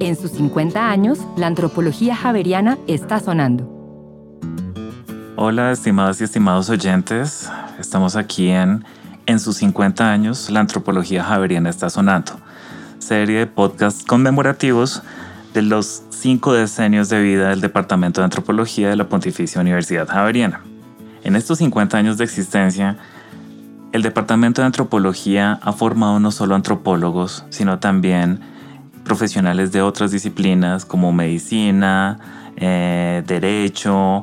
En sus 50 años, la antropología javeriana está sonando. Hola, estimadas y estimados oyentes. Estamos aquí en En sus 50 años, la antropología javeriana está sonando. Serie de podcasts conmemorativos de los cinco decenios de vida del Departamento de Antropología de la Pontificia Universidad Javeriana. En estos 50 años de existencia, el Departamento de Antropología ha formado no solo antropólogos, sino también profesionales de otras disciplinas como medicina, eh, derecho,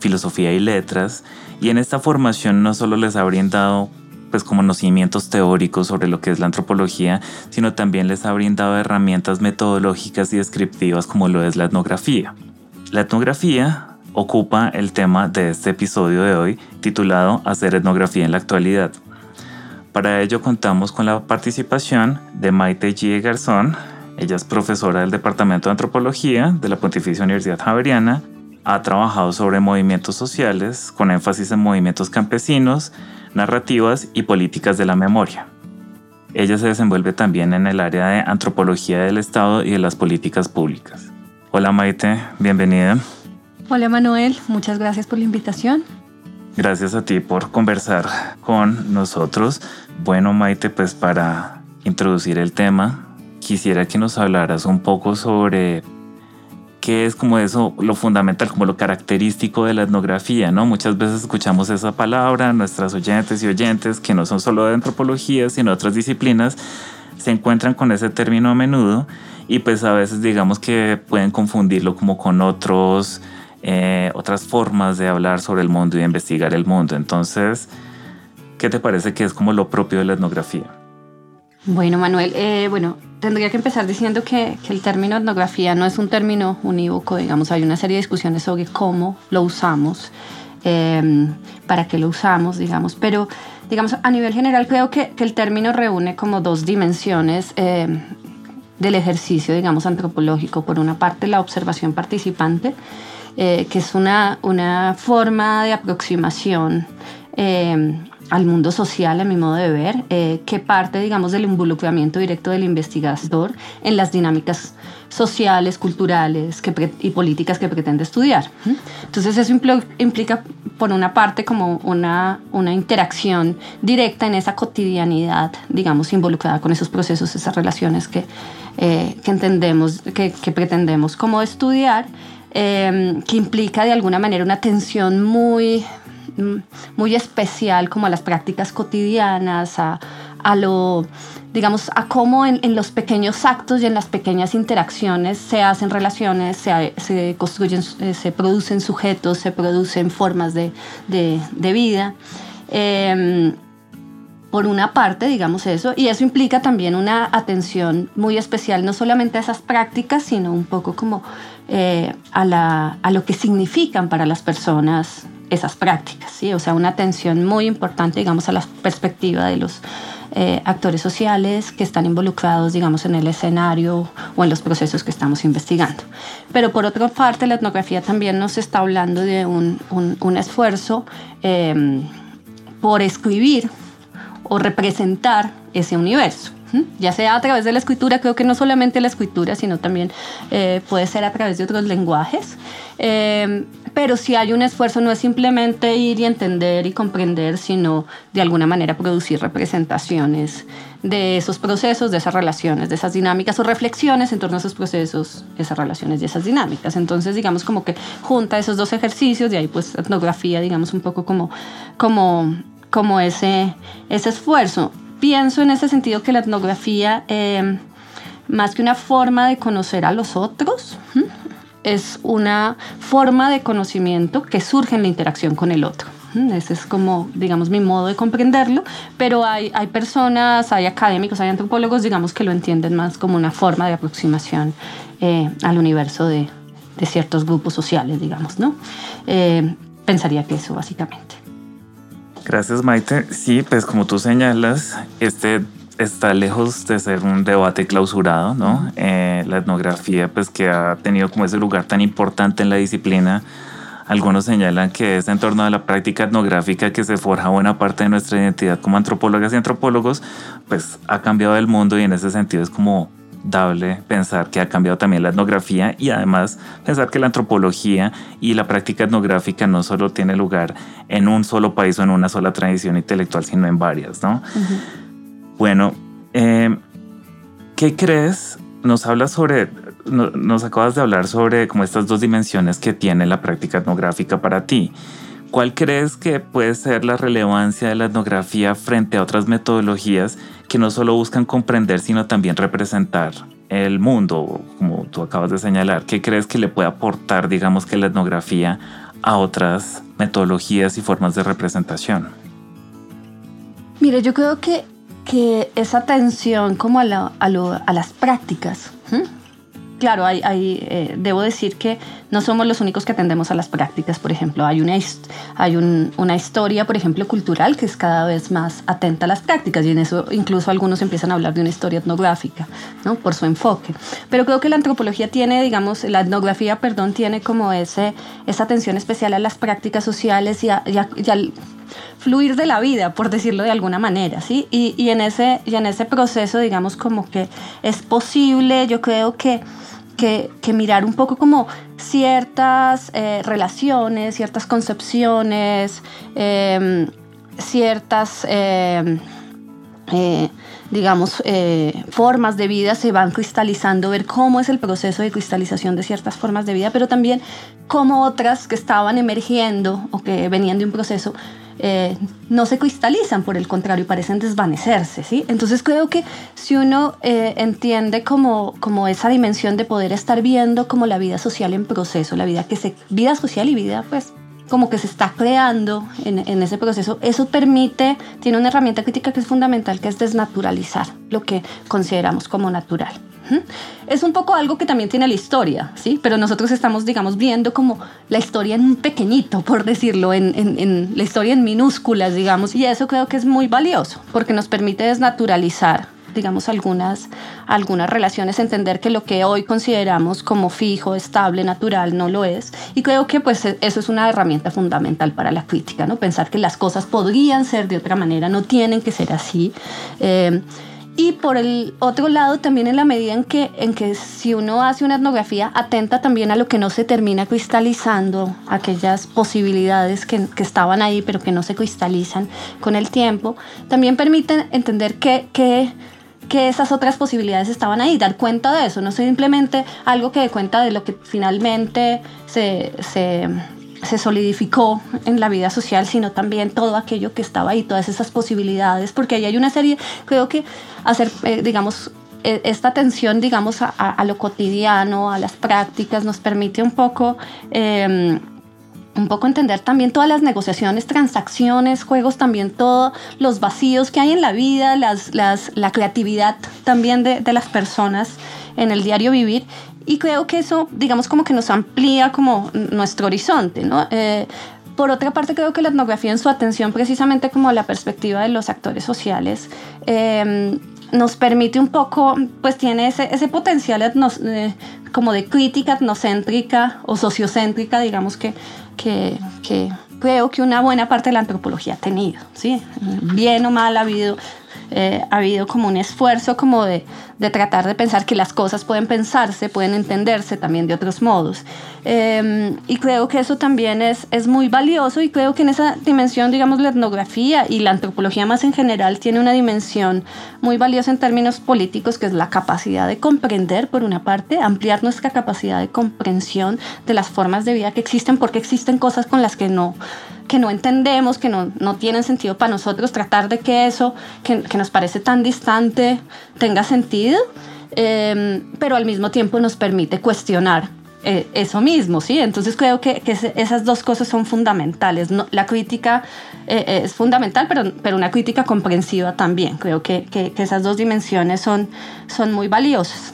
filosofía y letras. Y en esta formación no solo les ha brindado pues conocimientos teóricos sobre lo que es la antropología, sino también les ha brindado herramientas metodológicas y descriptivas como lo es la etnografía. La etnografía ocupa el tema de este episodio de hoy titulado Hacer etnografía en la actualidad. Para ello contamos con la participación de Maite G. Garzón, ella es profesora del Departamento de Antropología de la Pontificia Universidad Javeriana. Ha trabajado sobre movimientos sociales, con énfasis en movimientos campesinos, narrativas y políticas de la memoria. Ella se desenvuelve también en el área de antropología del Estado y de las políticas públicas. Hola Maite, bienvenida. Hola Manuel, muchas gracias por la invitación. Gracias a ti por conversar con nosotros. Bueno Maite, pues para introducir el tema, quisiera que nos hablaras un poco sobre qué es como eso, lo fundamental, como lo característico de la etnografía, ¿no? Muchas veces escuchamos esa palabra, nuestras oyentes y oyentes que no son solo de antropología, sino de otras disciplinas, se encuentran con ese término a menudo y pues a veces digamos que pueden confundirlo como con otros, eh, otras formas de hablar sobre el mundo y de investigar el mundo. Entonces, ¿qué te parece que es como lo propio de la etnografía? Bueno, Manuel, eh, bueno, tendría que empezar diciendo que, el término etnografía no es un término unívoco, digamos, hay una serie de discusiones sobre cómo lo usamos, em, para qué lo usamos, digamos, pero, digamos, a nivel general creo que, el término reúne como dos dimensiones em, del ejercicio, digamos, antropológico. Por una parte, la observación participante, eh, que es una, una forma de aproximación em, al mundo social, a mi modo de ver, eh, que parte, digamos, del involucramiento directo del investigador en las dinámicas sociales, culturales y políticas que pretende estudiar. Entonces eso implica, por una parte, como una, una interacción directa en esa cotidianidad, digamos, involucrada con esos procesos, esas relaciones que, eh, que entendemos, que, pretendemos como estudiar, eh, que implica de alguna manera una tensión muy muy especial como a las prácticas cotidianas, a, a lo, digamos, a cómo en, en, los pequeños actos y en las pequeñas interacciones se hacen relaciones, se, se construyen, eh, se producen sujetos, se producen formas de, de, vida. Eh, por una parte, digamos eso, y eso implica también una atención muy especial, no solamente a esas prácticas, sino un poco como eh, a, la, a, lo que significan para las personas esas prácticas, ¿sí? o sea, una atención muy importante, digamos, a la perspectiva de los eh, actores sociales que están involucrados, digamos, en el escenario o en los procesos que estamos investigando. Pero por otra parte, la etnografía también nos está hablando de un, un, esfuerzo eh, por escribir o representar ese universo ya sea a través de la escritura, creo que no solamente la escritura, sino también eh, puede ser a través de otros lenguajes. Pero si hay un esfuerzo, no es simplemente ir y entender y comprender, sino de alguna manera producir representaciones de esos procesos, de esas relaciones, de esas dinámicas o reflexiones en torno a esos procesos, esas relaciones y esas dinámicas. Entonces, digamos como que junta esos dos ejercicios, y ahí pues etnografía, digamos un poco como, como, como ese, ese esfuerzo pienso en ese sentido que la etnografía, eh, más que una forma de conocer a los otros, es una forma de conocimiento que surge en la interacción con el otro. Ese es como, digamos, mi modo de comprenderlo, pero hay, hay personas, hay académicos, hay antropólogos, digamos, que lo entienden más como una forma de aproximación eh, al universo de, de, ciertos grupos sociales, digamos, ¿no? Eh, pensaría que eso, básicamente. Gracias, Maite. Sí, pues como tú señalas, este está lejos de ser un debate clausurado, ¿no? Eh, la etnografía, pues que ha tenido como ese lugar tan importante en la disciplina. Algunos señalan que es en torno a la práctica etnográfica que se forja buena parte de nuestra identidad como antropólogas y antropólogos, pues ha cambiado el mundo y en ese sentido es como saludable pensar que ha cambiado también la etnografía y además pensar que la antropología y la práctica etnográfica no solo tiene lugar en un solo país o en una sola tradición intelectual, sino en varias, ¿no? Bueno, eh, ¿qué crees? Nos hablas sobre, nos acabas de hablar sobre como estas dos dimensiones que tiene la práctica etnográfica para ti. ¿Cuál crees que puede ser la relevancia de la etnografía frente a otras metodologías que no solo buscan comprender, sino también representar el mundo, como tú acabas de señalar? ¿Qué crees que le puede aportar, digamos, que la etnografía a otras metodologías y formas de representación? Mire, yo creo que, que esa atención como a, las prácticas, claro, hay, eh, debo decir que no somos los únicos que atendemos a las prácticas, por ejemplo. Hay, una, hay una historia, por ejemplo, cultural que es cada vez más atenta a las prácticas y en eso incluso algunos empiezan a hablar de una historia etnográfica, ¿no? Por su enfoque. Pero creo que la antropología tiene, digamos, la etnografía, perdón, tiene como ese, esa atención especial a las prácticas sociales y, al fluir de la vida, por decirlo de alguna manera, ¿sí? Y, y, en ese, y en ese proceso, digamos, como que es posible, yo creo que que, mirar un poco como ciertas eh, relaciones, ciertas concepciones, em, ciertas, em, eh, digamos, eh, formas de vida se van cristalizando, ver cómo es el proceso de cristalización de ciertas formas de vida, pero también cómo otras que estaban emergiendo o que venían de un proceso eh, no se cristalizan, por el contrario, parecen desvanecerse, ¿sí? Entonces creo que si uno eh, entiende como, como esa dimensión de poder estar viendo como la vida social en proceso, la vida que se, vida social y vida, pues, como que se está creando en, en ese proceso, eso permite, tiene una herramienta crítica que es fundamental, que es desnaturalizar lo que consideramos como natural. Es un poco algo que también tiene la historia, ¿sí? Pero nosotros estamos, digamos, viendo como la historia en un pequeñito, por decirlo, en, la historia en minúsculas, digamos, y eso creo que es muy valioso, porque nos permite desnaturalizar digamos, algunas, algunas relaciones, entender que lo que hoy consideramos como fijo, estable, natural, no lo es. Y creo que pues e, eso es una herramienta fundamental para la crítica, ¿no? Pensar que las cosas podrían ser de otra manera, no tienen que ser así. Eh, y por el otro lado, también en la medida en que, en que si uno hace una etnografía, atenta también a lo que no se termina cristalizando, aquellas posibilidades que, que estaban ahí pero que no se cristalizan con el tiempo, también permiten entender que, que, que esas otras posibilidades estaban ahí, dar cuenta de eso, no simplemente algo que dé cuenta de lo que finalmente se, se se solidificó en la vida social, sino también todo aquello que estaba ahí, todas esas posibilidades, porque ahí hay una serie, creo que hacer, eh, digamos, e, esta atención, digamos, a, lo cotidiano, a las prácticas, nos permite un poco... Em, un poco entender también todas las negociaciones, transacciones, juegos, también todos los vacíos que hay en la vida, las, las, la creatividad también de, de, las personas en el diario vivir y creo que eso, digamos, como que nos amplía como nuestro horizonte, ¿no? Eh, por otra parte, creo que la etnografía en su atención precisamente como a la perspectiva de los actores sociales em, nos permite un poco, pues tiene ese, ese potencial eh, como de crítica etnocéntrica o sociocéntrica, digamos que, que, que creo que una buena parte de la antropología ha tenido, ¿sí? Bien o mal ha habido eh, ha habido como un esfuerzo como de, de, tratar de pensar que las cosas pueden pensarse, pueden entenderse también de otros modos. Em, y creo que eso también es, es muy valioso y creo que en esa dimensión, digamos, la etnografía y la antropología más en general tiene una dimensión muy valiosa en términos políticos, que es la capacidad de comprender, por una parte, ampliar nuestra capacidad de comprensión de las formas de vida que existen, porque existen cosas con las que no que no entendemos, que no, no tienen sentido para nosotros, tratar de que eso que, que nos parece tan distante tenga sentido, eh, pero al mismo tiempo nos permite cuestionar eh, eso mismo, ¿sí? Entonces creo que, que, esas dos cosas son fundamentales. ¿no? La crítica eh, es fundamental, pero, pero una crítica comprensiva también. Creo que, que, esas dos dimensiones son, son muy valiosas.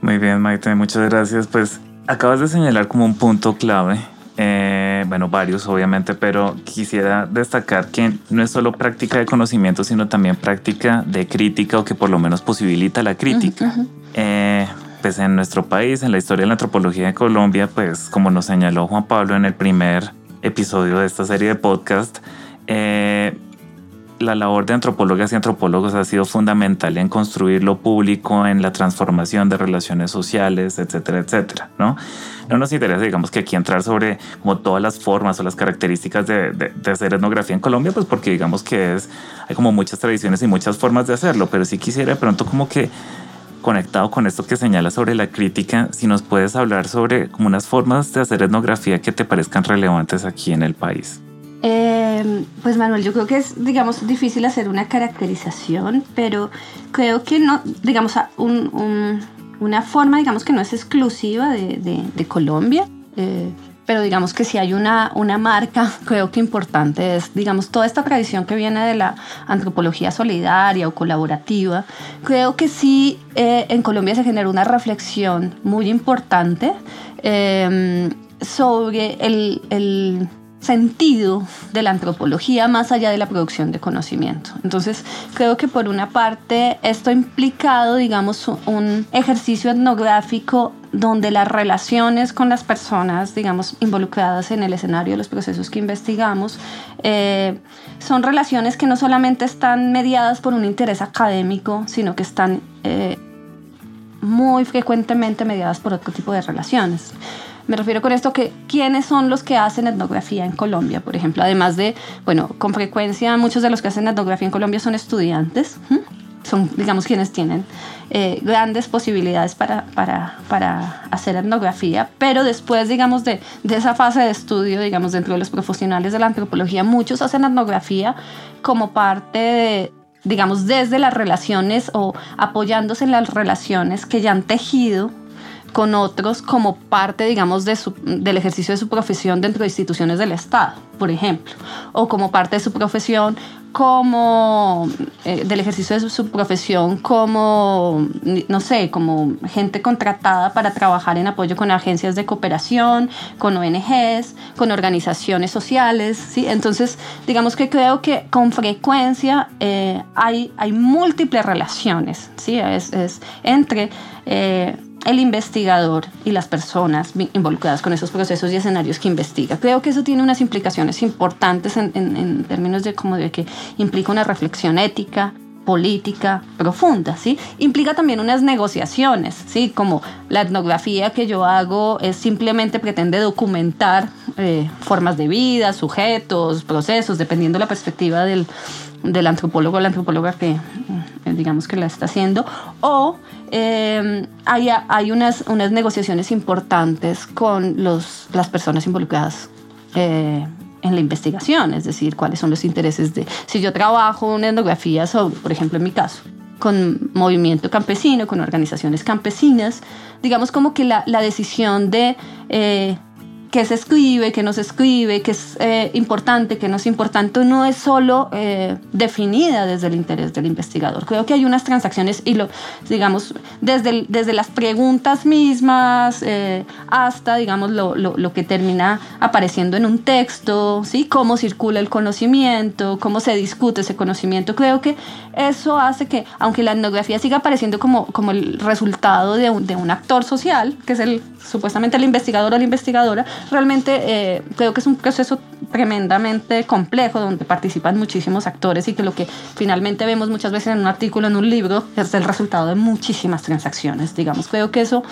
Muy bien, Maite, muchas gracias. Pues acabas de señalar como un punto clave eh, bueno, varios obviamente, pero quisiera destacar que no es solo práctica de conocimiento, sino también práctica de crítica o que por lo menos posibilita la crítica. Eh, pues en nuestro país, en la historia de la antropología de Colombia, pues como nos señaló Juan Pablo en el primer episodio de esta serie de podcast, eh, la labor de antropólogas y antropólogos ha sido fundamental en construir lo público, en la transformación de relaciones sociales, etcétera, etcétera, ¿no? No nos interesa, digamos, que aquí entrar sobre como todas las formas o las características de, hacer etnografía en Colombia, pues porque digamos que es, hay como muchas tradiciones y muchas formas de hacerlo, pero sí quisiera de pronto como que conectado con esto que señala sobre la crítica, si nos puedes hablar sobre como unas formas de hacer etnografía que te parezcan relevantes aquí en el país. Eh, pues Manuel, yo creo que es, digamos, difícil hacer una caracterización, pero creo que no, digamos, una forma, digamos, que no es exclusiva de, Colombia. Eh, pero digamos que si hay una, una marca, creo que importante es, digamos, toda esta tradición que viene de la antropología solidaria o colaborativa, creo que sí eh, en Colombia se genera una reflexión muy importante sobre el, el sentido de la antropología más allá de la producción de conocimiento. Entonces, creo que por una parte esto ha implicado, digamos, un ejercicio etnográfico donde las relaciones con las personas, digamos, involucradas en el escenario de los procesos que investigamos, eh, son relaciones que no solamente están mediadas por un interés académico, sino que están eh, muy frecuentemente mediadas por otro tipo de relaciones. Me refiero con esto que quiénes son los que hacen etnografía en Colombia, por ejemplo, además de, bueno, con frecuencia muchos de los que hacen etnografía en Colombia son estudiantes, son, digamos, quienes tienen eh, grandes posibilidades para, para, para, hacer etnografía, pero después, digamos, de, de, esa fase de estudio, digamos, dentro de los profesionales de la antropología, muchos hacen etnografía como parte de, digamos, desde las relaciones o apoyándose en las relaciones que ya han tejido con otros como parte, digamos, de del ejercicio de su profesión dentro de instituciones del Estado, por ejemplo, o como parte de su profesión como eh, del ejercicio de su, profesión como no sé como gente contratada para trabajar en apoyo con agencias de cooperación con ONGs con organizaciones sociales sí entonces digamos que creo que con frecuencia eh, hay hay múltiples relaciones sí es, es entre eh, el investigador y las personas involucradas con esos procesos y escenarios que investiga. Creo que eso tiene unas implicaciones importantes en, términos de como de que implica una reflexión ética, política profunda, ¿sí? Implica también unas negociaciones, ¿sí? Como la etnografía que yo hago es simplemente pretende documentar eh, formas de vida, sujetos, procesos, dependiendo de la perspectiva del, del antropólogo o la antropóloga que, eh, digamos, que la está haciendo, o eh, hay, hay unas, unas negociaciones importantes con los, las personas involucradas eh, en la investigación, es decir, cuáles son los intereses de... Si yo trabajo una etnografía sobre, por ejemplo, en mi caso, con movimiento campesino, con organizaciones campesinas, digamos como que la, decisión de eh, qué se escribe, qué no se escribe, qué es eh, importante, qué no es importante, no es solo eh, definida desde el interés del investigador. Creo que hay unas transacciones y lo, digamos, desde, desde las preguntas mismas eh, hasta, digamos, lo, lo, lo, que termina apareciendo en un texto, ¿sí? Cómo circula el conocimiento, cómo se discute ese conocimiento. Creo que eso hace que, aunque la etnografía siga apareciendo como, como el resultado de un, de un actor social, que es el supuestamente el investigador o la investigadora, realmente eh, creo que es un proceso tremendamente complejo donde participan muchísimos actores y que lo que finalmente vemos muchas veces en un artículo, en un libro, es el resultado de muchísimas transacciones, digamos. Creo que eso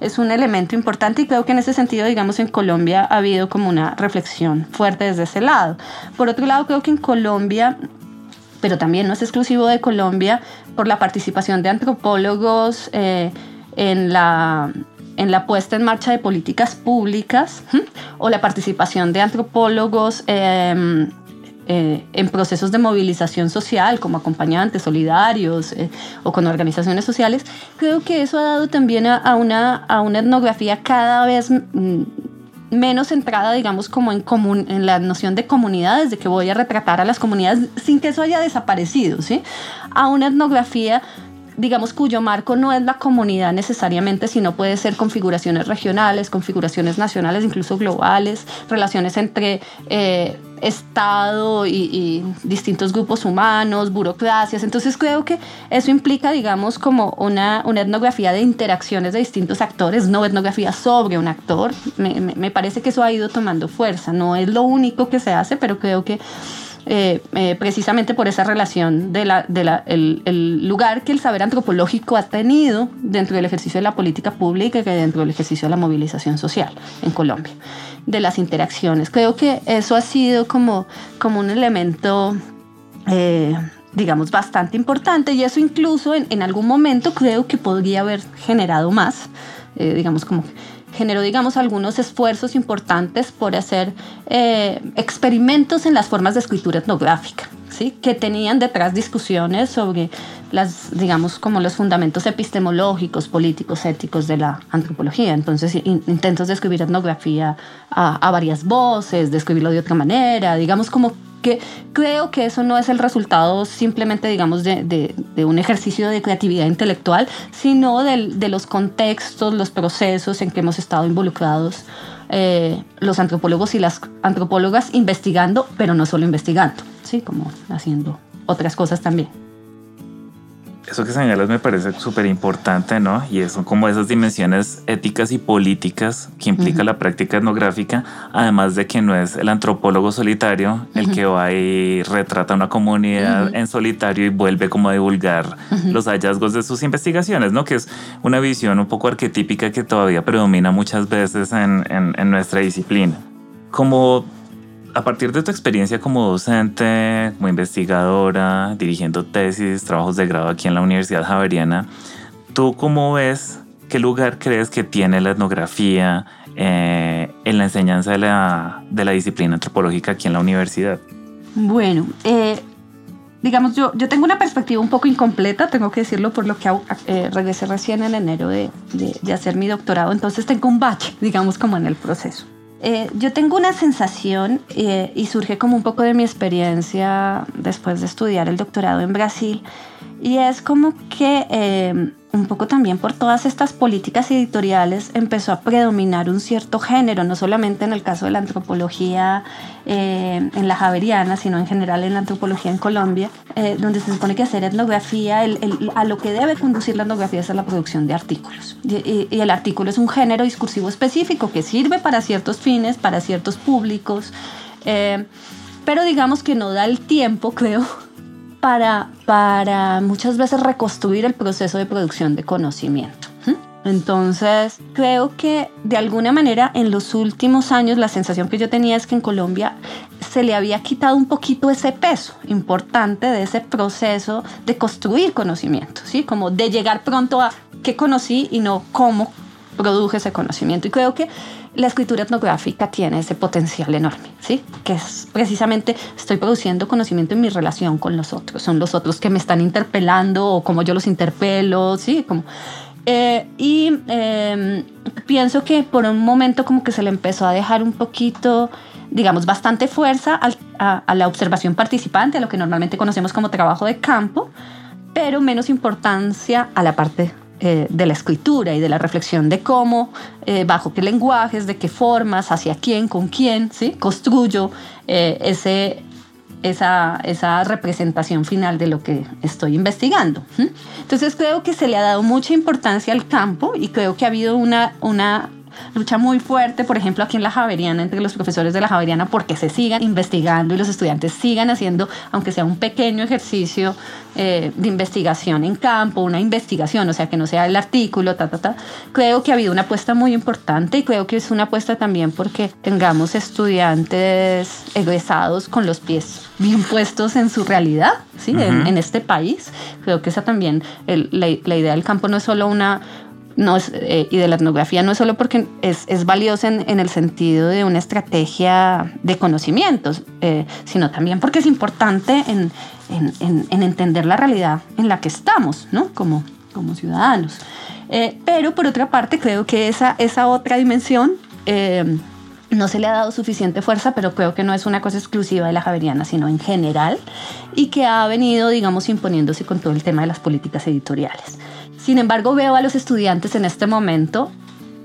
es un elemento importante y creo que en ese sentido, digamos, en Colombia ha habido como una reflexión fuerte desde ese lado. Por otro lado, creo que en Colombia pero también no es exclusivo de Colombia por la participación de antropólogos eh, en la en la puesta en marcha de políticas públicas o la participación de antropólogos em, eh, en procesos de movilización social como acompañantes solidarios eh, o con organizaciones sociales, creo que eso ha dado también a, una, a una etnografía cada vez mm, menos centrada, digamos, como en, común, en la noción de comunidades, de que voy a retratar a las comunidades sin que eso haya desaparecido, ¿sí? A una etnografía digamos, cuyo marco no es la comunidad necesariamente, sino puede ser configuraciones regionales, configuraciones nacionales, incluso globales, relaciones entre eh, Estado y, distintos grupos humanos, burocracias. Entonces creo que eso implica, digamos, como una, una etnografía de interacciones de distintos actores, no etnografía sobre un actor. Me, me parece que eso ha ido tomando fuerza. No es lo único que se hace, pero creo que eh, eh, precisamente por esa relación del de el, lugar que el saber antropológico ha tenido dentro del ejercicio de la política pública y dentro del ejercicio de la movilización social en Colombia, de las interacciones. Creo que eso ha sido como, como un elemento... Eh, digamos, bastante importante y eso incluso en, en, algún momento creo que podría haber generado más, digamos, como generó, digamos, algunos esfuerzos importantes por hacer eh, experimentos en las formas de escritura etnográfica, ¿sí? que tenían detrás discusiones sobre las, digamos, como los fundamentos epistemológicos, políticos, éticos de la antropología. Entonces, intentos de escribir etnografía a, a varias voces, de escribirlo de otra manera, digamos, como que creo que eso no es el resultado simplemente, digamos, de, un ejercicio de creatividad intelectual, sino de, los contextos, los procesos en que hemos estado involucrados eh, los antropólogos y las antropólogas investigando, pero no solo investigando, ¿sí? como haciendo otras cosas también. Eso que señalas me parece súper importante, ¿no? Y son como esas dimensiones éticas y políticas que implica la práctica etnográfica, además de que no es el antropólogo solitario el que va y retrata una comunidad en solitario y vuelve como a divulgar los hallazgos de sus investigaciones, ¿no? Que es una visión un poco arquetípica que todavía predomina muchas veces en, en, en nuestra disciplina. Como a partir de tu experiencia como docente, como investigadora, dirigiendo tesis, trabajos de grado aquí en la Universidad Javeriana, ¿tú cómo ves, qué lugar crees que tiene la etnografía eh, en la enseñanza de la, de la, disciplina antropológica aquí en la universidad? Bueno, eh, digamos, yo, yo tengo una perspectiva un poco incompleta, tengo que decirlo por lo que eh, regresé recién en enero de, de, de hacer mi doctorado, entonces tengo un bache, digamos, como en el proceso. Eh, yo tengo una sensación eh, y surge como un poco de mi experiencia después de estudiar el doctorado en Brasil y es como que eh, un poco también por todas estas políticas editoriales empezó a predominar un cierto género, no solamente en el caso de la antropología eh, en la Javeriana, sino en general en la antropología en Colombia, eh, donde se supone que hacer etnografía, a lo que debe conducir la etnografía es a la producción de artículos. Y, el artículo es un género discursivo específico que sirve para ciertos fines, para ciertos públicos, eh, pero digamos que no da el tiempo, creo, para, para muchas veces reconstruir el proceso de producción de conocimiento. Entonces, creo que de alguna manera en los últimos años la sensación que yo tenía es que en Colombia se le había quitado un poquito ese peso importante de ese proceso de construir conocimiento, ¿sí? Como de llegar pronto a qué conocí y no cómo produje ese conocimiento. Y creo que la escritura etnográfica tiene ese potencial enorme, ¿sí? Que es precisamente estoy produciendo conocimiento en mi relación con los otros. Son los otros que me están interpelando o como yo los interpelo, ¿sí? Como, eh, y em, pienso que por un momento como que se le empezó a dejar un poquito, digamos, bastante fuerza a, a la observación participante, a lo que normalmente conocemos como trabajo de campo, pero menos importancia a la parte eh, de la escritura y de la reflexión de cómo, eh, bajo qué lenguajes, de qué formas, hacia quién, con quién, ¿sí? construyo eh, ese, esa, esa, representación final de lo que estoy investigando. Entonces creo que se le ha dado mucha importancia al campo y creo que ha habido una, una lucha muy fuerte, por ejemplo, aquí en la Javeriana, entre los profesores de la Javeriana, porque se sigan investigando y los estudiantes sigan haciendo, aunque sea un pequeño ejercicio eh, de investigación en campo, una investigación, o sea, que no sea el artículo, ta, ta, ta. Creo que ha habido una apuesta muy importante y creo que es una apuesta también porque tengamos estudiantes egresados con los pies bien puestos en su realidad, ¿sí? en, este país. Creo que esa también, la, la idea del campo no es solo una, no eh, y de la etnografía no es solo porque es, es valiosa en, el sentido de una estrategia de conocimientos, eh, sino también porque es importante en, en, entender la realidad en la que estamos, ¿no? Como, como ciudadanos. Eh, pero por otra parte, creo que esa, esa otra dimensión no se le ha dado suficiente fuerza, pero creo que no es una cosa exclusiva de la Javeriana, sino en general, y que ha venido, digamos, imponiéndose con todo el tema de las políticas editoriales. Sin embargo, veo a los estudiantes en este momento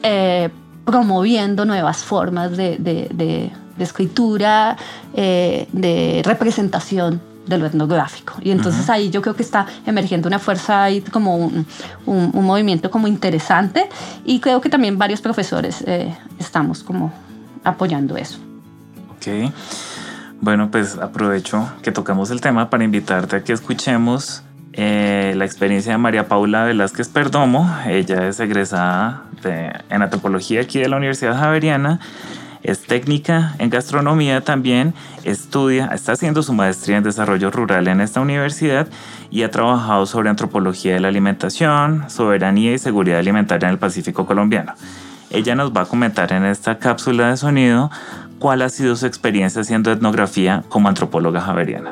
eh, promoviendo nuevas formas de, escritura, eh, de representación de lo etnográfico. Y entonces ahí yo creo que está emergiendo una fuerza ahí como un, movimiento como interesante y creo que también varios profesores eh, estamos como apoyando eso. Ok. Bueno, pues aprovecho que tocamos el tema para invitarte a que escuchemos eh, la experiencia de María Paula Velázquez Perdomo. Ella es egresada en antropología aquí de la Universidad Javeriana. Es técnica en gastronomía también, estudia, está haciendo su maestría en desarrollo rural en esta universidad y ha trabajado sobre antropología de la alimentación, soberanía y seguridad alimentaria en el Pacífico colombiano. Ella nos va a comentar en esta cápsula de sonido cuál ha sido su experiencia haciendo etnografía como antropóloga javeriana.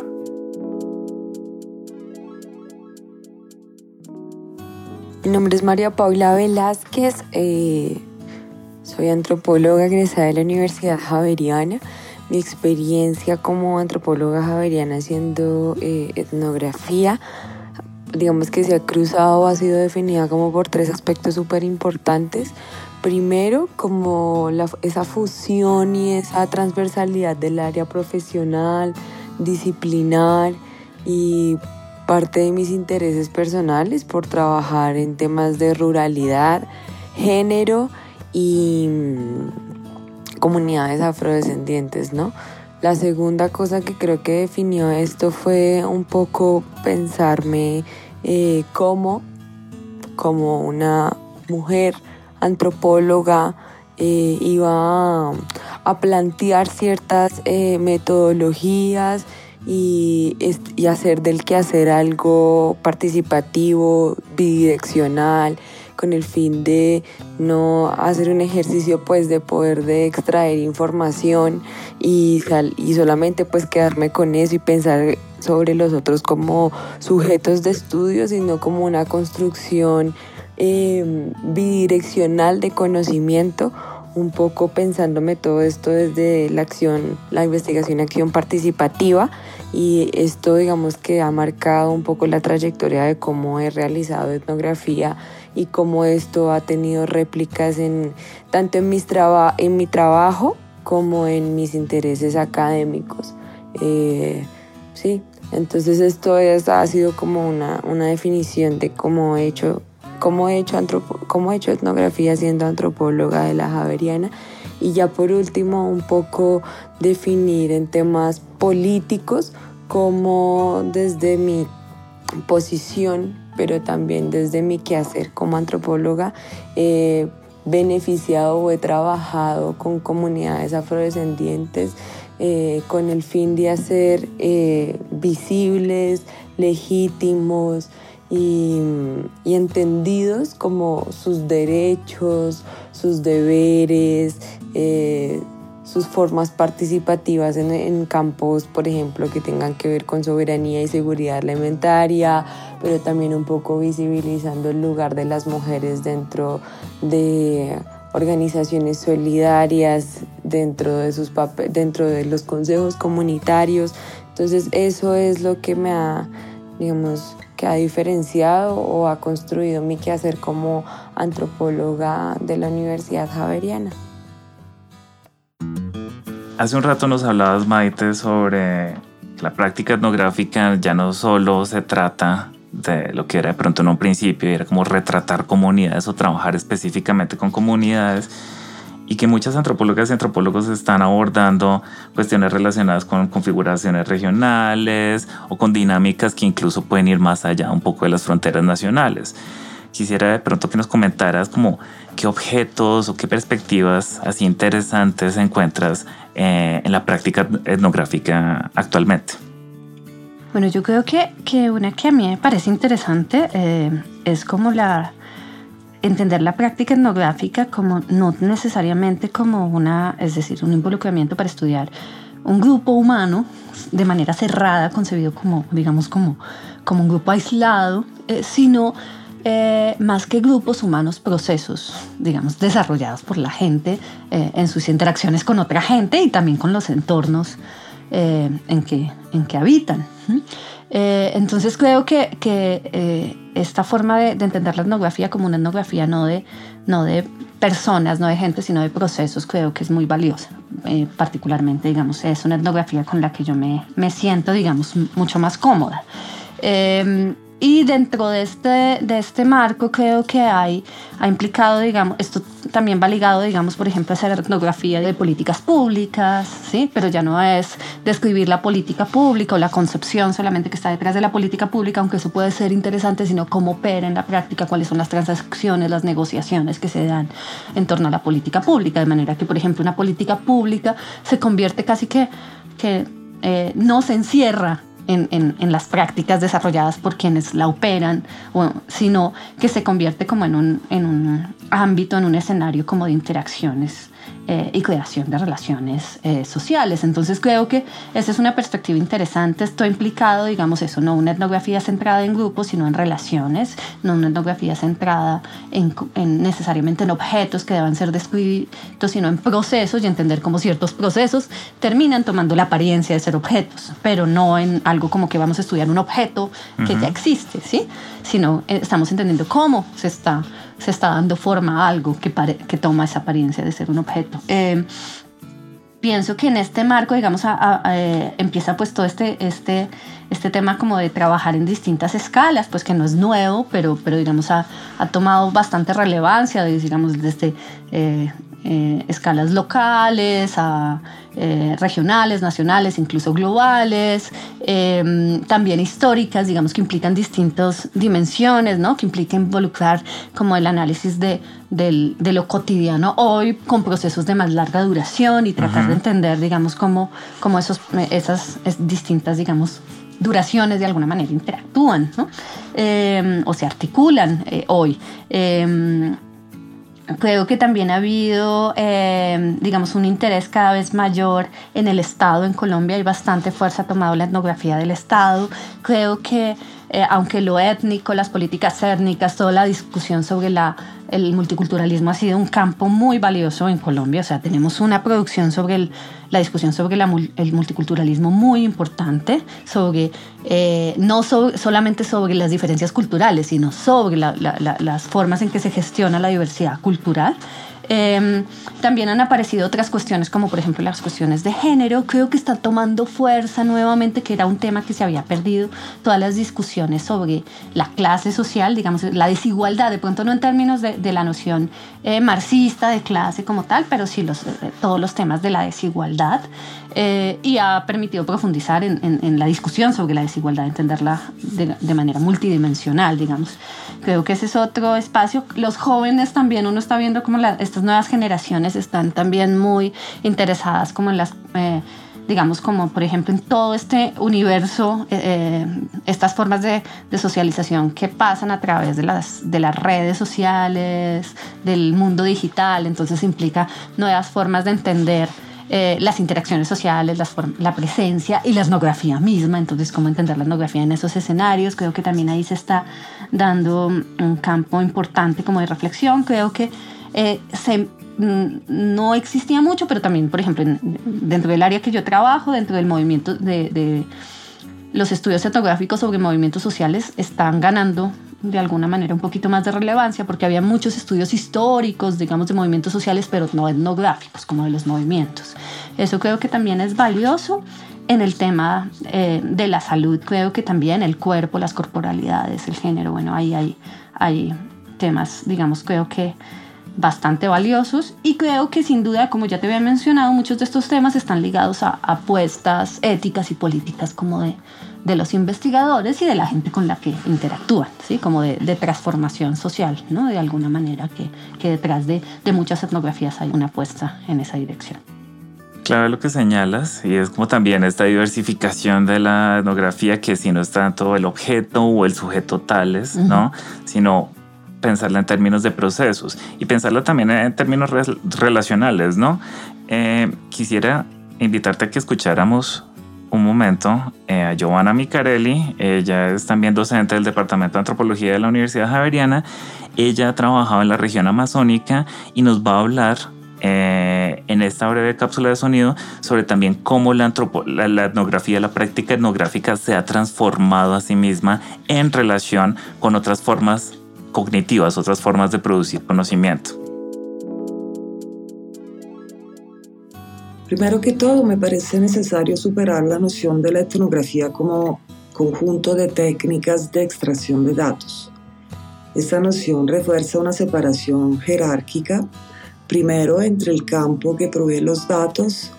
Mi nombre es María Paula Velázquez, eh, soy antropóloga egresada de la Universidad Javeriana. Mi experiencia como antropóloga javeriana haciendo eh, etnografía, digamos que se ha cruzado o ha sido definida como por tres aspectos súper importantes. Primero, como esa fusión y esa transversalidad del área profesional, disciplinar y parte de mis intereses personales por trabajar en temas de ruralidad, género y mm, comunidades afrodescendientes, ¿no? La segunda cosa que creo que definió esto fue un poco pensarme eh, como, como una mujer antropóloga eh, iba a, plantear ciertas eh, metodologías y, hacer del quehacer algo participativo, bidireccional, con el fin de no hacer un ejercicio pues de poder de extraer información y, y solamente pues quedarme con eso y pensar sobre los otros como sujetos de estudio, sino como una construcción eh, bidireccional de conocimiento, un poco pensándome todo esto desde la acción, la investigación acción participativa y esto digamos que ha marcado un poco la trayectoria de cómo he realizado etnografía y cómo esto ha tenido réplicas en tanto en, mis en mi trabajo como en mis intereses académicos. Eh, sí, entonces esto ha sido como una, una definición de cómo he hecho cómo he hecho, cómo he hecho etnografía siendo antropóloga de la Javeriana. Y ya por último, un poco definir en temas políticos cómo desde mi posición, pero también desde mi quehacer como antropóloga, he beneficiado o he trabajado con comunidades afrodescendientes eh, con el fin de hacer eh, visibles, legítimos, y, entendidos como sus derechos, sus deberes, eh, sus formas participativas en, campos, por ejemplo, que tengan que ver con soberanía y seguridad alimentaria, pero también un poco visibilizando el lugar de las mujeres dentro de organizaciones solidarias, dentro de, sus dentro de los consejos comunitarios. Entonces eso es lo que me ha, digamos, que ha diferenciado o ha construido mi quehacer como antropóloga de la Universidad Javeriana. Hace un rato nos hablabas, Maite, sobre la práctica etnográfica ya no solo se trata de lo que era de pronto en un principio, era como retratar comunidades o trabajar específicamente con comunidades, y que muchas antropólogas y antropólogos están abordando cuestiones relacionadas con configuraciones regionales o con dinámicas que incluso pueden ir más allá un poco de las fronteras nacionales. Quisiera de pronto que nos comentaras como qué objetos o qué perspectivas así interesantes encuentras eh, en la práctica etnográfica actualmente. Bueno, yo creo que, que una que a mí me parece interesante eh, es como la, entender la práctica etnográfica como no necesariamente como una, es decir, un involucramiento para estudiar un grupo humano de manera cerrada, concebido como, digamos, como, como un grupo aislado, eh, sino eh, más que grupos humanos, procesos, digamos, desarrollados por la gente eh, en sus interacciones con otra gente y también con los entornos en, que, en que habitan. Eh, entonces creo que, eh, esta forma de, entender la etnografía como una etnografía no de, no de personas, no de gente, sino de procesos, creo que es muy valiosa. Eh, particularmente, digamos, es una etnografía con la que yo me, me siento, digamos, mucho más cómoda. Em, y dentro de este, de este marco creo que hay, ha implicado, digamos, esto también va ligado, digamos, por ejemplo, a hacer etnografía de políticas públicas, ¿sí? Pero ya no es describir la política pública o la concepción solamente que está detrás de la política pública, aunque eso puede ser interesante, sino cómo opera en la práctica, cuáles son las transacciones, las negociaciones que se dan en torno a la política pública, de manera que, por ejemplo, una política pública se convierte casi que, que eh, no se encierra en, en, las prácticas desarrolladas por quienes la operan, sino que se convierte como en en un ámbito, en un escenario como de interacciones eh, y creación de relaciones eh, sociales. Entonces creo que esa es una perspectiva interesante. Esto implicado, digamos eso, no una etnografía centrada en grupos, sino en relaciones, no una etnografía centrada en, en necesariamente en objetos que deban ser descritos, sino en procesos y entender cómo ciertos procesos terminan tomando la apariencia de ser objetos, pero no en algo como que vamos a estudiar un objeto que ya existe, ¿sí? Sino eh, estamos entendiendo cómo se está se está dando forma a algo que, que toma esa apariencia de ser un objeto. Eh, pienso que en este marco, digamos, eh, empieza pues todo este, este, este tema como de trabajar en distintas escalas, pues que no es nuevo, pero, pero digamos ha, ha tomado bastante relevancia, digamos, desde eh, eh, escalas locales, a eh, regionales, nacionales, incluso globales, em, también históricas, digamos que implican distintas dimensiones, ¿no? que implica involucrar como el análisis de, de, lo cotidiano hoy con procesos de más larga duración y tratar de entender, digamos, cómo, cómo esos, esas distintas, digamos, duraciones de alguna manera interactúan ¿no? Em, o se articulan eh, hoy. Em, creo que también ha habido, eh, digamos, un interés cada vez mayor en el Estado en Colombia. Hay bastante fuerza tomado la etnografía del Estado. Creo que eh, aunque lo étnico, las políticas étnicas, toda la discusión sobre la, el multiculturalismo ha sido un campo muy valioso en Colombia. O sea, tenemos una producción sobre la discusión sobre el multiculturalismo muy importante, sobre, eh, no solamente sobre las diferencias culturales, sino sobre las formas en que se gestiona la diversidad cultural. Em, también han aparecido otras cuestiones como por ejemplo las cuestiones de género. Creo que está tomando fuerza nuevamente, que era un tema que se había perdido. Todas las discusiones sobre la clase social, digamos, la desigualdad, de pronto no en términos de, la noción eh, marxista de clase como tal, pero sí los, eh, todos los temas de la desigualdad. Eh, y ha permitido profundizar en, la discusión sobre la desigualdad, entenderla de, manera multidimensional, digamos. Creo que ese es otro espacio. Los jóvenes también, uno está viendo como nuevas generaciones están también muy interesadas como en las... Eh, digamos, como por ejemplo en todo este universo, eh, estas formas de, socialización que pasan a través de las, de las redes sociales, del mundo digital, entonces implica nuevas formas de entender eh, las interacciones sociales, la presencia y la etnografía misma. Entonces, cómo entender la etnografía en esos escenarios. Creo que también ahí se está dando un campo importante como de reflexión. Creo que eh, se, mm, no existía mucho, pero también, por ejemplo, dentro del área que yo trabajo, dentro del movimiento de, de los estudios etnográficos sobre movimientos sociales están ganando de alguna manera un poquito más de relevancia porque había muchos estudios históricos, digamos, de movimientos sociales, pero no etnográficos, como de los movimientos. Eso creo que también es valioso en el tema eh, de la salud. Creo que también el cuerpo, las corporalidades, el género, bueno, ahí hay, hay temas, digamos, creo que bastante valiosos y creo que sin duda, como ya te había mencionado, muchos de estos temas están ligados a apuestas éticas y políticas como de de los investigadores y de la gente con la que interactúan, ¿sí? como de, transformación social, ¿no? de alguna manera, que, que detrás de, de, muchas etnografías hay una apuesta en esa dirección. Claro lo que señalas, y es como también esta diversificación de la etnografía, que si no es tanto el objeto o el sujeto tales, ¿no? sino pensarla en términos de procesos y pensarla también en términos relacionales, ¿no? Eh, quisiera invitarte a que escucháramos un momento eh, a Giovanna Micarelli. Ella es también docente del Departamento de Antropología de la Universidad Javeriana. Ella ha trabajado en la región amazónica y nos va a hablar eh, en esta breve cápsula de sonido sobre también cómo la, la, la, etnografía, la práctica etnográfica se ha transformado a sí misma en relación con otras formas cognitivas, otras formas de producir conocimiento. Primero que todo, me parece necesario superar la noción de la etnografía como conjunto de técnicas de extracción de datos. Esta noción refuerza una separación jerárquica primero entre el campo que provee los datos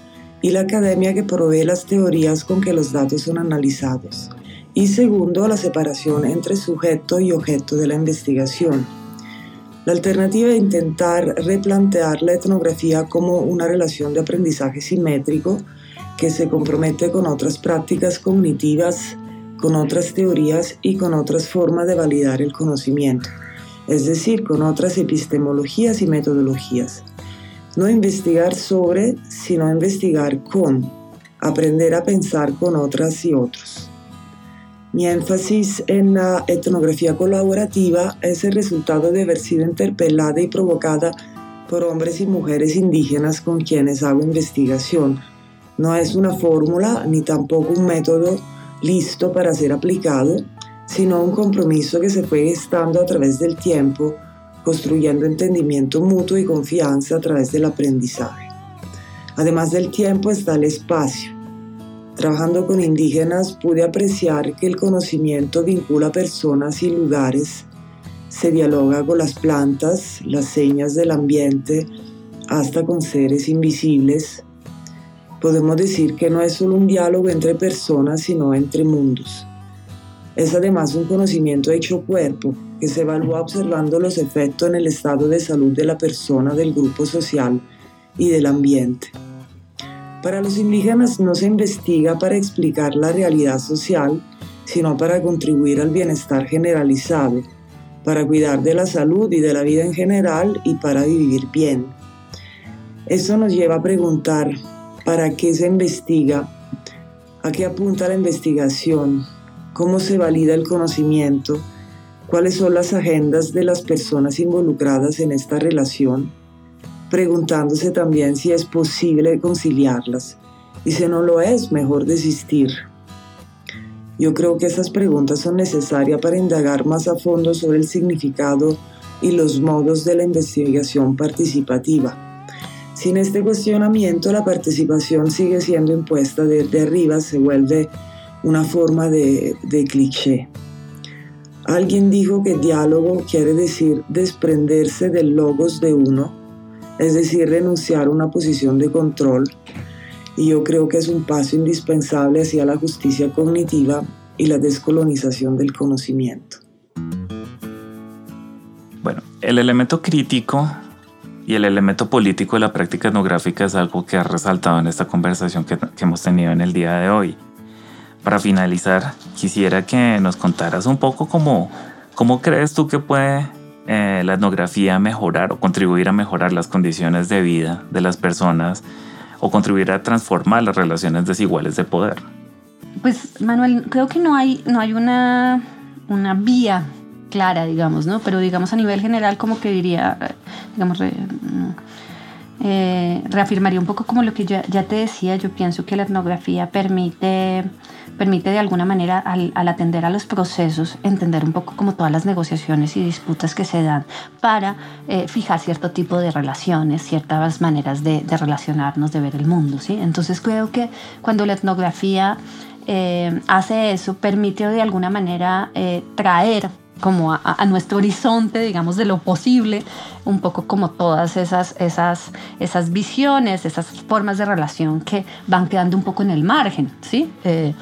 y la academia que provee las teorías con que los datos son analizados. Y segundo, la separación entre sujeto y objeto de la investigación. La alternativa es intentar replantear la etnografía como una relación de aprendizaje simétrico que se compromete con otras prácticas cognitivas, con otras teorías y con otras formas de validar el conocimiento, es decir, con otras epistemologías y metodologías. No investigar sobre, sino investigar con, aprender a pensar con otras y otros. Mi énfasis en la etnografía colaborativa es el resultado de haber sido interpelada y provocada por hombres y mujeres indígenas con quienes hago investigación. No es una fórmula ni tampoco un método listo para ser aplicado, sino un compromiso que se fue gestando a través del tiempo construyendo entendimiento mutuo y confianza a través del aprendizaje. Además del tiempo está el espacio. Trabajando con indígenas pude apreciar que el conocimiento vincula personas y lugares, se dialoga con las plantas, las señas del ambiente, hasta con seres invisibles. Podemos decir que no es solo un diálogo entre personas, sino entre mundos. Es además un conocimiento hecho cuerpo, que se evalúa observando los efectos en el estado de salud de la persona, del grupo social y del ambiente. Para los indígenas no se investiga para explicar la realidad social, sino para contribuir al bienestar generalizado, para cuidar de la salud y de la vida en general y para vivir bien. Eso nos lleva a preguntar, ¿para qué se investiga? ¿A qué apunta la investigación? cómo se valida el conocimiento, cuáles son las agendas de las personas involucradas en esta relación, preguntándose también si es posible conciliarlas y si no lo es, mejor desistir. Yo creo que esas preguntas son necesarias para indagar más a fondo sobre el significado y los modos de la investigación participativa. Sin este cuestionamiento, la participación sigue siendo impuesta desde arriba, se vuelve una forma de, de cliché. Alguien dijo que diálogo quiere decir desprenderse del logos de uno, es decir, renunciar a una posición de control. Y yo creo que es un paso indispensable hacia la justicia cognitiva y la descolonización del conocimiento. Bueno, el elemento crítico y el elemento político de la práctica etnográfica es algo que ha resaltado en esta conversación que, que hemos tenido en el día de hoy. Para finalizar, quisiera que nos contaras un poco cómo, cómo crees tú que puede eh, la etnografía mejorar o contribuir a mejorar las condiciones de vida de las personas o contribuir a transformar las relaciones desiguales de poder. Pues Manuel, creo que no hay, no hay una, una vía clara, digamos, ¿no? Pero digamos a nivel general como que diría, digamos, eh, reafirmaría un poco como lo que ya, ya te decía, yo pienso que la etnografía permite permite de alguna manera al, atender a los procesos entender un poco como todas las negociaciones y disputas que se dan para eh, fijar cierto tipo de relaciones, ciertas maneras de, relacionarnos, de ver el mundo. ¿sí? Entonces creo que cuando la etnografía eh, hace eso, permite de alguna manera traer como a, nuestro horizonte, digamos, de lo posible, un poco como todas esas, esas, esas visiones, esas formas de relación que van quedando un poco en el margen, ¿sí? Eh,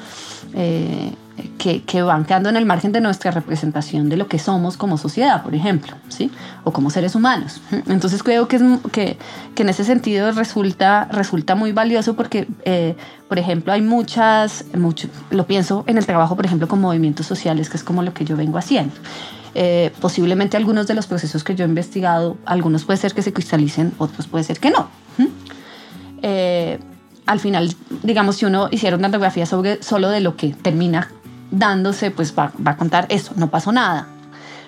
que, que, van quedando en el margen de nuestra representación de lo que somos como sociedad, por ejemplo, ¿sí? o como seres humanos. Entonces creo que, es, que, que en ese sentido resulta, resulta muy valioso porque, eh, por ejemplo, hay muchas, mucho, lo pienso en el trabajo, por ejemplo, con movimientos sociales, que es como lo que yo vengo haciendo. Eh, posiblemente algunos de los procesos que yo he investigado, algunos puede ser que se cristalicen, otros puede ser que no al final, digamos, si uno hiciera una radiografía sobre solo de lo que termina dándose, pues va, va a contar eso, no pasó nada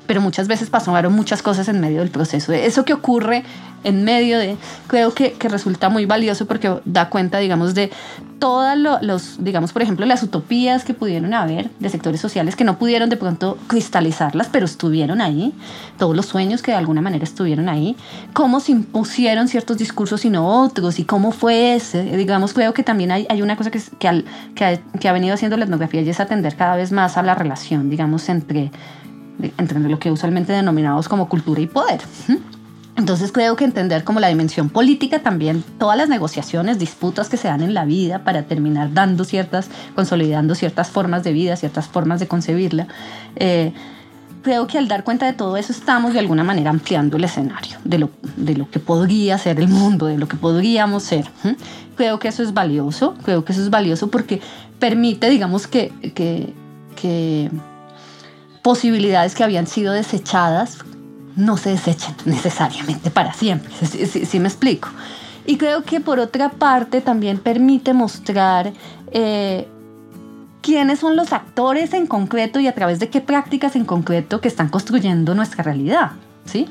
pero muchas veces pasaron muchas cosas en medio del proceso. Eso que ocurre en medio de, creo que, que resulta muy valioso porque da cuenta, digamos, de todas los, digamos, por ejemplo, las utopías que pudieron haber de sectores sociales que no pudieron de pronto cristalizarlas, pero estuvieron ahí, todos los sueños que de alguna manera estuvieron ahí, cómo se impusieron ciertos discursos y no otros, y cómo fue ese, digamos, creo que también hay, hay una cosa que, que, al, que, ha, que ha venido haciendo la etnografía y es atender cada vez más a la relación, digamos, entre entre lo que usualmente denominamos como cultura y poder. Entonces creo que entender como la dimensión política también, todas las negociaciones, disputas que se dan en la vida para terminar dando ciertas, consolidando ciertas formas de vida, ciertas formas de concebirla. Eh, creo que al dar cuenta de todo eso estamos de alguna manera ampliando el escenario de lo, de lo que podría ser el mundo, de lo que podríamos ser. Creo que eso es valioso, creo que eso es valioso porque permite, digamos, que, que, que posibilidades que habían sido desechadas no se desechen necesariamente para siempre. Si, me explico. Y creo que por otra parte también permite mostrar eh, quiénes son los actores en concreto y a través de qué prácticas en concreto que están construyendo nuestra realidad. ¿sí?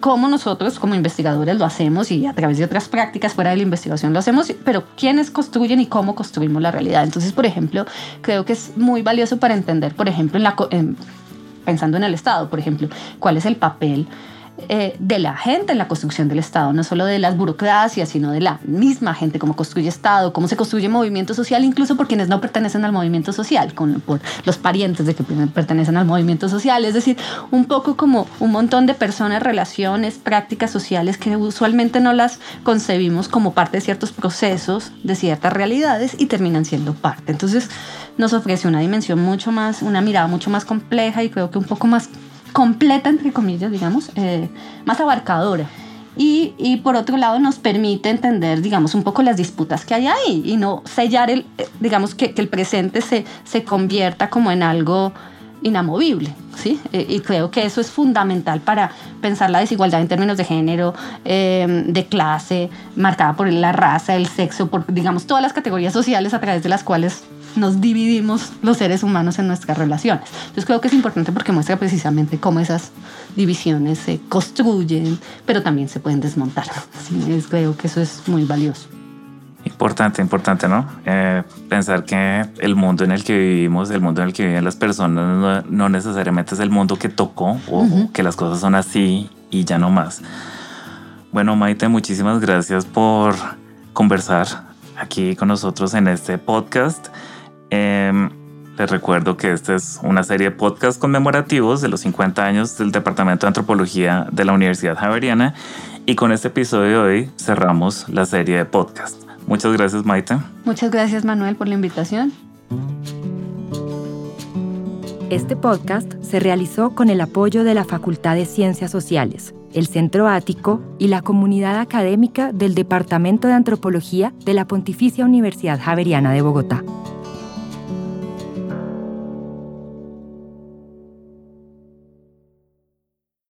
Cómo nosotros como investigadores lo hacemos y a través de otras prácticas fuera de la investigación lo hacemos, pero quiénes construyen y cómo construimos la realidad. Entonces, por ejemplo, creo que es muy valioso para entender, por ejemplo, en la, pensando en el Estado, por ejemplo, cuál es el papel eh, de la gente en la construcción del Estado, no solo de las burocracias, sino de la misma gente, cómo construye Estado, cómo se construye movimiento social, incluso por quienes no pertenecen al movimiento social, con, por los parientes de que pertenecen al movimiento social, es decir, un poco como un montón de personas, relaciones, prácticas sociales que usualmente no las concebimos como parte de ciertos procesos, de ciertas realidades y terminan siendo parte. Entonces, nos ofrece una dimensión mucho más, una mirada mucho más compleja y creo que un poco más completa, entre comillas, digamos, eh, más abarcadora. Y, y, por otro lado nos permite entender, digamos, un poco las disputas que hay ahí y no sellar, el, eh, digamos, que, que el presente se, se convierta como en algo inamovible, ¿sí? Eh, y creo que eso es fundamental para pensar la desigualdad en términos de género, de clase, marcada por la raza, el sexo, por, digamos, todas las categorías sociales a través de las cuales nos dividimos los seres humanos en nuestras relaciones. Entonces creo que es importante porque muestra precisamente cómo esas divisiones se construyen, pero también se pueden desmontar. creo que eso es muy valioso. Importante, importante, ¿no? Eh, pensar que el mundo en el que vivimos, el mundo en el que viven las personas, no, necesariamente es el mundo que tocó o que las cosas son así y ya no más. Bueno, Maite, muchísimas gracias por conversar aquí con nosotros en este podcast. Eh, les recuerdo que esta es una serie de podcasts conmemorativos de los 50 años del Departamento de Antropología de la Universidad Javeriana y con este episodio de hoy cerramos la serie de podcast. Muchas gracias Maite. Muchas gracias Manuel por la invitación. Este podcast se realizó con el apoyo de la Facultad de Ciencias Sociales, el Centro Ático y la comunidad académica del Departamento de Antropología de la Pontificia Universidad Javeriana de Bogotá.